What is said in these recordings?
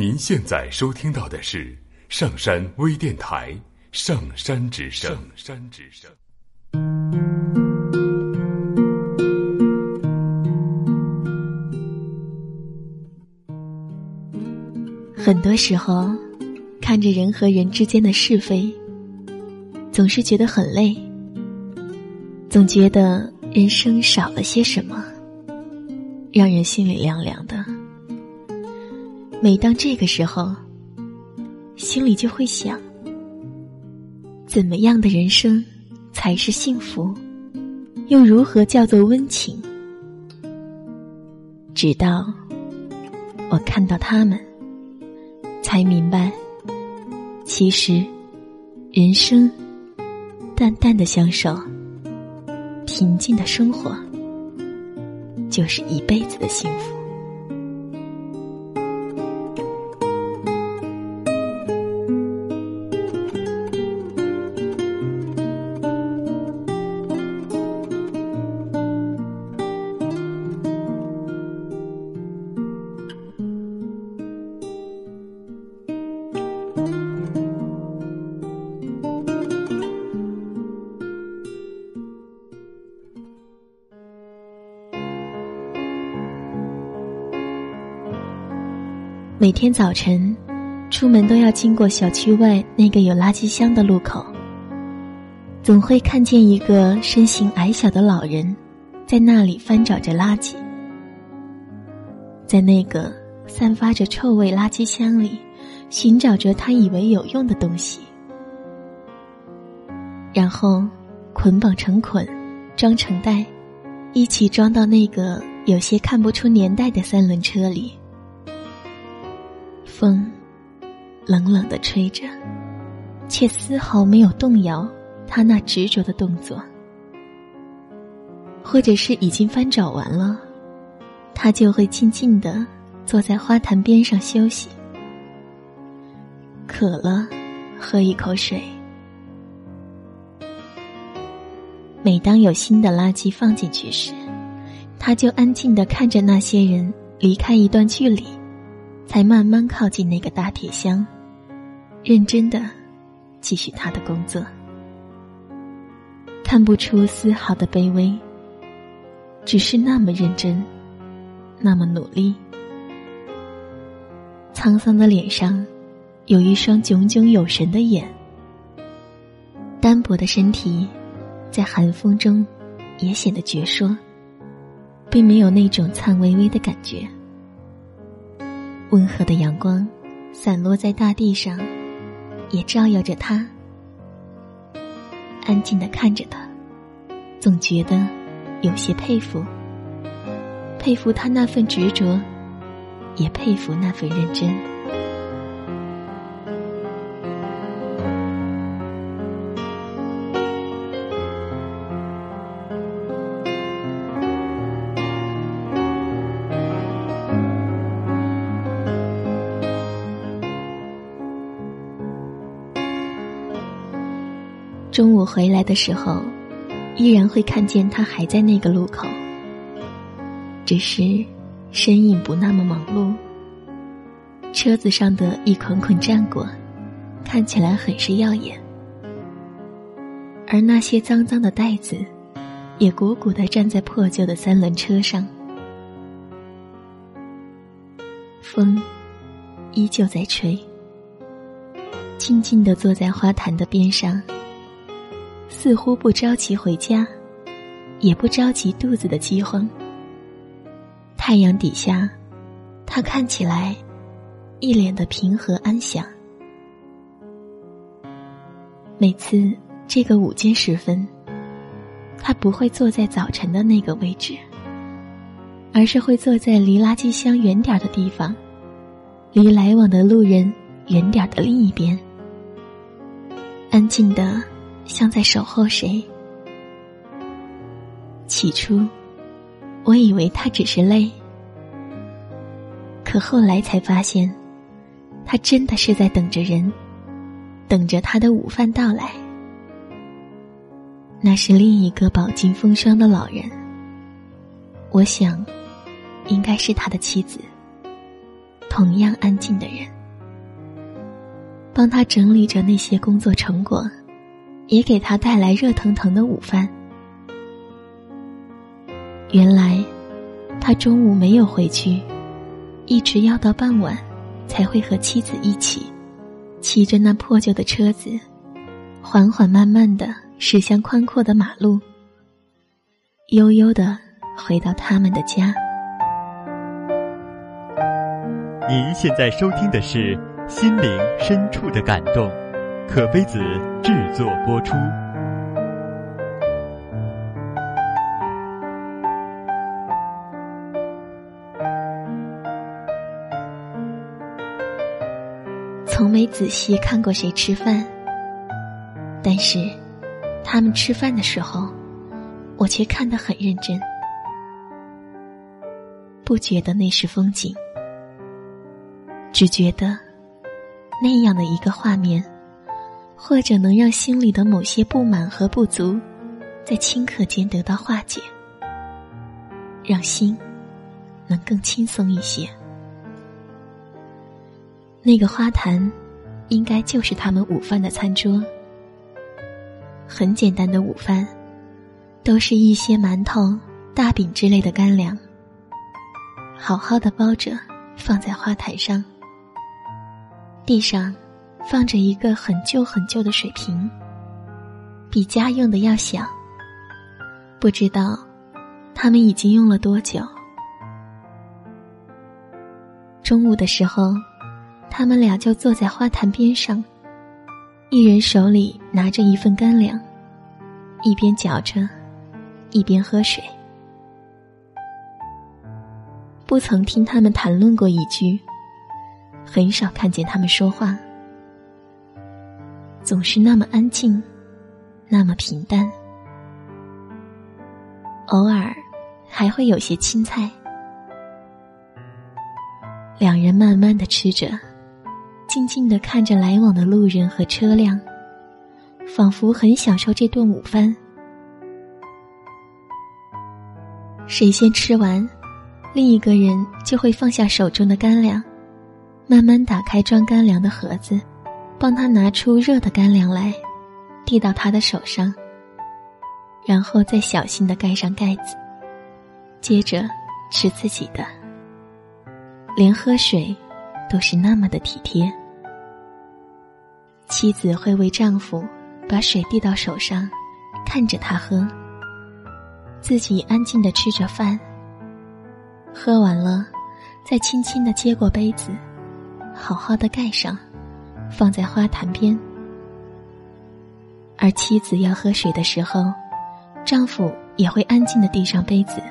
您现在收听到的是上山微电台《上山之声》。上山之声。很多时候，看着人和人之间的是非，总是觉得很累，总觉得人生少了些什么，让人心里凉凉的。每当这个时候，心里就会想：怎么样的人生才是幸福？又如何叫做温情？直到我看到他们，才明白，其实人生淡淡的相守，平静的生活，就是一辈子的幸福。每天早晨，出门都要经过小区外那个有垃圾箱的路口，总会看见一个身形矮小的老人，在那里翻找着垃圾。在那个散发着臭味垃圾箱里，寻找着他以为有用的东西，然后捆绑成捆，装成袋，一起装到那个有些看不出年代的三轮车里。风冷冷的吹着，却丝毫没有动摇他那执着的动作。或者是已经翻找完了，他就会静静的坐在花坛边上休息。渴了，喝一口水。每当有新的垃圾放进去时，他就安静的看着那些人离开一段距离。才慢慢靠近那个大铁箱，认真的继续他的工作，看不出丝毫的卑微，只是那么认真，那么努力。沧桑的脸上，有一双炯炯有神的眼，单薄的身体，在寒风中也显得矍铄，并没有那种颤巍巍的感觉。温和的阳光，散落在大地上，也照耀着他。安静的看着他，总觉得有些佩服，佩服他那份执着，也佩服那份认真。中午回来的时候，依然会看见他还在那个路口，只是身影不那么忙碌。车子上的一捆捆战果，看起来很是耀眼，而那些脏脏的袋子，也鼓鼓的站在破旧的三轮车上。风依旧在吹，静静的坐在花坛的边上。似乎不着急回家，也不着急肚子的饥荒。太阳底下，他看起来一脸的平和安详。每次这个午间时分，他不会坐在早晨的那个位置，而是会坐在离垃圾箱远点的地方，离来往的路人远点的另一边，安静的。像在守候谁？起初，我以为他只是累，可后来才发现，他真的是在等着人，等着他的午饭到来。那是另一个饱经风霜的老人，我想，应该是他的妻子。同样安静的人，帮他整理着那些工作成果，也给他带来热腾腾的午饭。原来，他中午没有回去，一直要到傍晚，才会和妻子一起，骑着那破旧的车子，缓缓慢慢的驶向宽阔的马路，悠悠的回到他们的家。您现在收听的是《心灵深处的感动》，可菲子制作播出。从没仔细看过谁吃饭，但是他们吃饭的时候，我却看得很认真，不觉得那是风景，只觉得那样的一个画面，或者能让心里的某些不满和不足，在顷刻间得到化解，让心能更轻松一些。那个花坛，应该就是他们午饭的餐桌。很简单的午饭，都是一些馒头、大饼之类的干粮，好好的包着放在花坛上。地上放着一个很旧很旧的水瓶，比家用的要小。不知道他们已经用了多久。中午的时候。他们俩就坐在花坛边上，一人手里拿着一份干粮，一边嚼着，一边喝水。不曾听他们谈论过一句，很少看见他们说话，总是那么安静，那么平淡，偶尔还会有些青菜。两人慢慢的吃着。静静的看着来往的路人和车辆，仿佛很享受这顿午饭。谁先吃完，另一个人就会放下手中的干粮，慢慢打开装干粮的盒子，帮他拿出热的干粮来，递到他的手上，然后再小心的盖上盖子，接着吃自己的，连喝水都是那么的体贴。妻子会为丈夫把水递到手上，看着他喝，自己安静的吃着饭。喝完了，再轻轻的接过杯子，好好的盖上，放在花坛边。而妻子要喝水的时候，丈夫也会安静的递上杯子，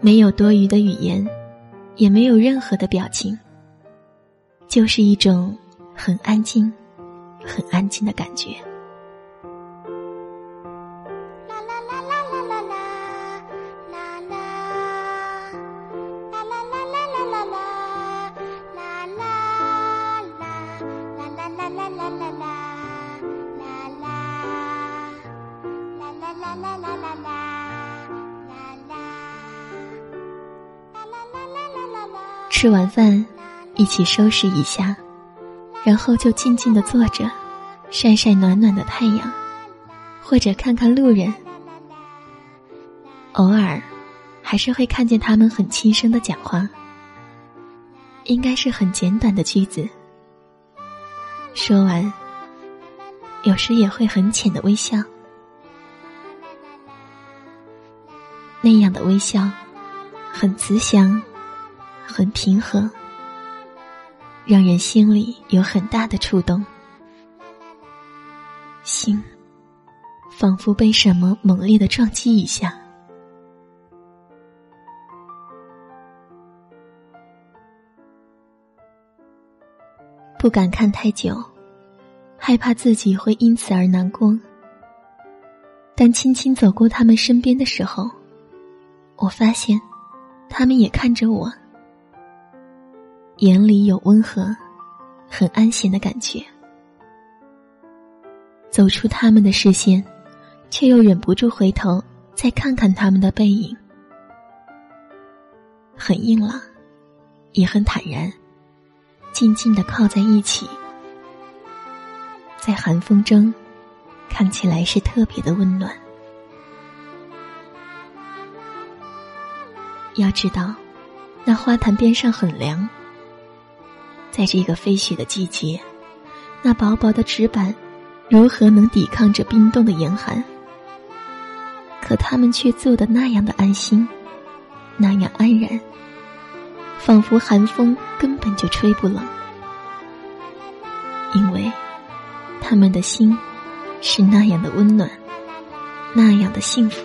没有多余的语言，也没有任何的表情。就是一种很安静、很安静的感觉。啦啦啦啦啦，啦啦，啦啦啦啦啦啦，吃完饭。一起收拾一下，然后就静静的坐着，晒晒暖暖的太阳，或者看看路人。偶尔，还是会看见他们很轻声的讲话，应该是很简短的句子。说完，有时也会很浅的微笑，那样的微笑，很慈祥，很平和。让人心里有很大的触动，心仿佛被什么猛烈的撞击一下，不敢看太久，害怕自己会因此而难过。但轻轻走过他们身边的时候，我发现，他们也看着我。眼里有温和、很安闲的感觉。走出他们的视线，却又忍不住回头再看看他们的背影，很硬朗，也很坦然，静静的靠在一起，在寒风中，看起来是特别的温暖。要知道，那花坛边上很凉，在这个飞雪的季节，那薄薄的纸板如何能抵抗着冰冻的严寒？可他们却做的那样的安心，那样安然，仿佛寒风根本就吹不冷，因为他们的心是那样的温暖，那样的幸福。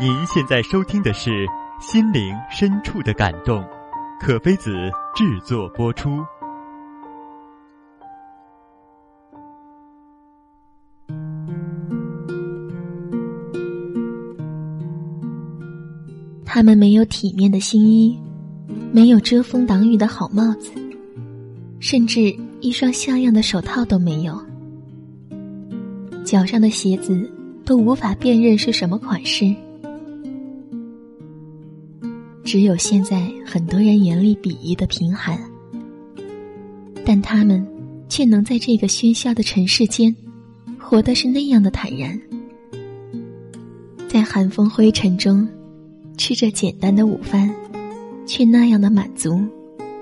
您现在收听的是《心灵深处的感动》，可菲子制作播出。他们没有体面的新衣，没有遮风挡雨的好帽子，甚至一双像样的手套都没有，脚上的鞋子都无法辨认是什么款式。只有现在很多人眼里鄙夷的贫寒，但他们却能在这个喧嚣的尘世间，活的是那样的坦然，在寒风灰尘中，吃着简单的午饭，却那样的满足、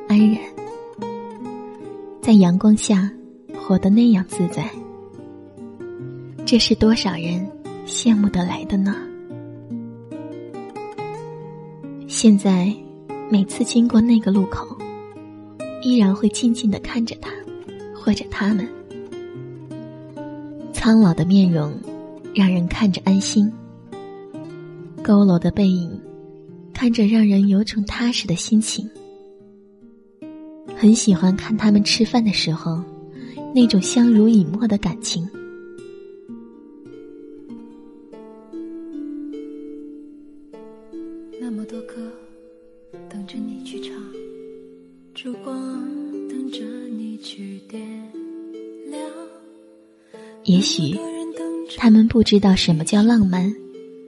安然，在阳光下活得那样自在，这是多少人羡慕得来的呢？现在，每次经过那个路口，依然会静静的看着他，或者他们。苍老的面容，让人看着安心；佝偻的背影，看着让人有种踏实的心情。很喜欢看他们吃饭的时候，那种相濡以沫的感情。那么多歌等着你去唱，烛光等着你去点亮也许他们不知道什么叫浪漫，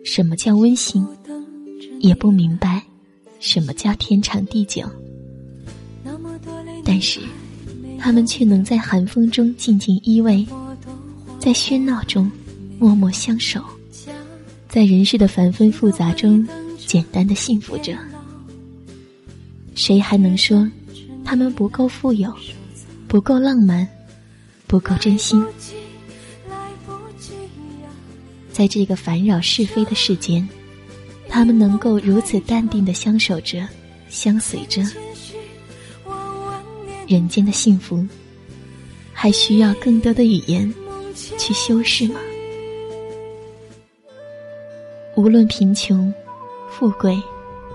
什么叫温馨，也不明白什么叫天长地久。但是，他们却能在寒风中静静依偎，在喧闹中默默相守，在人世的繁纷复杂中简单的幸福着。谁还能说他们不够富有，不够浪漫，不够真心？在这个烦扰是非的世间，他们能够如此淡定的相守着、相随着，人间的幸福，还需要更多的语言去修饰吗？无论贫穷、富贵、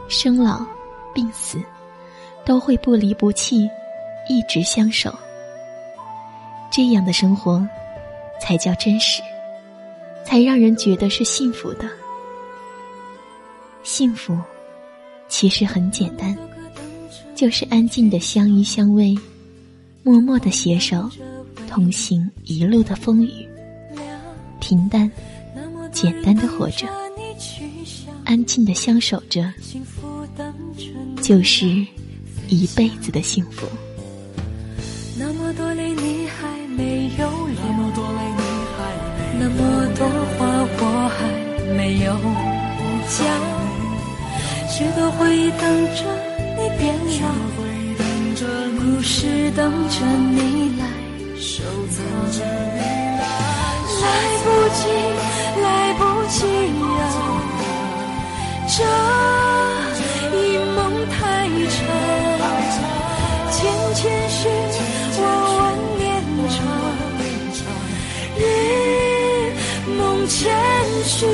生老、病死，都会不离不弃，一直相守。这样的生活，才叫真实。才让人觉得是幸福的。幸福，其实很简单，就是安静的相依相偎，默默的携手，同行一路的风雨，平淡、简单的活着，安静的相守着，就是一辈子的幸福。那么多泪你还没有流。那么多话我还没有讲，许多回忆等着你变老，故事等着你来收藏。来不及，来不及啊，这一梦太长，千千绪，万万年长。日。谦虚，告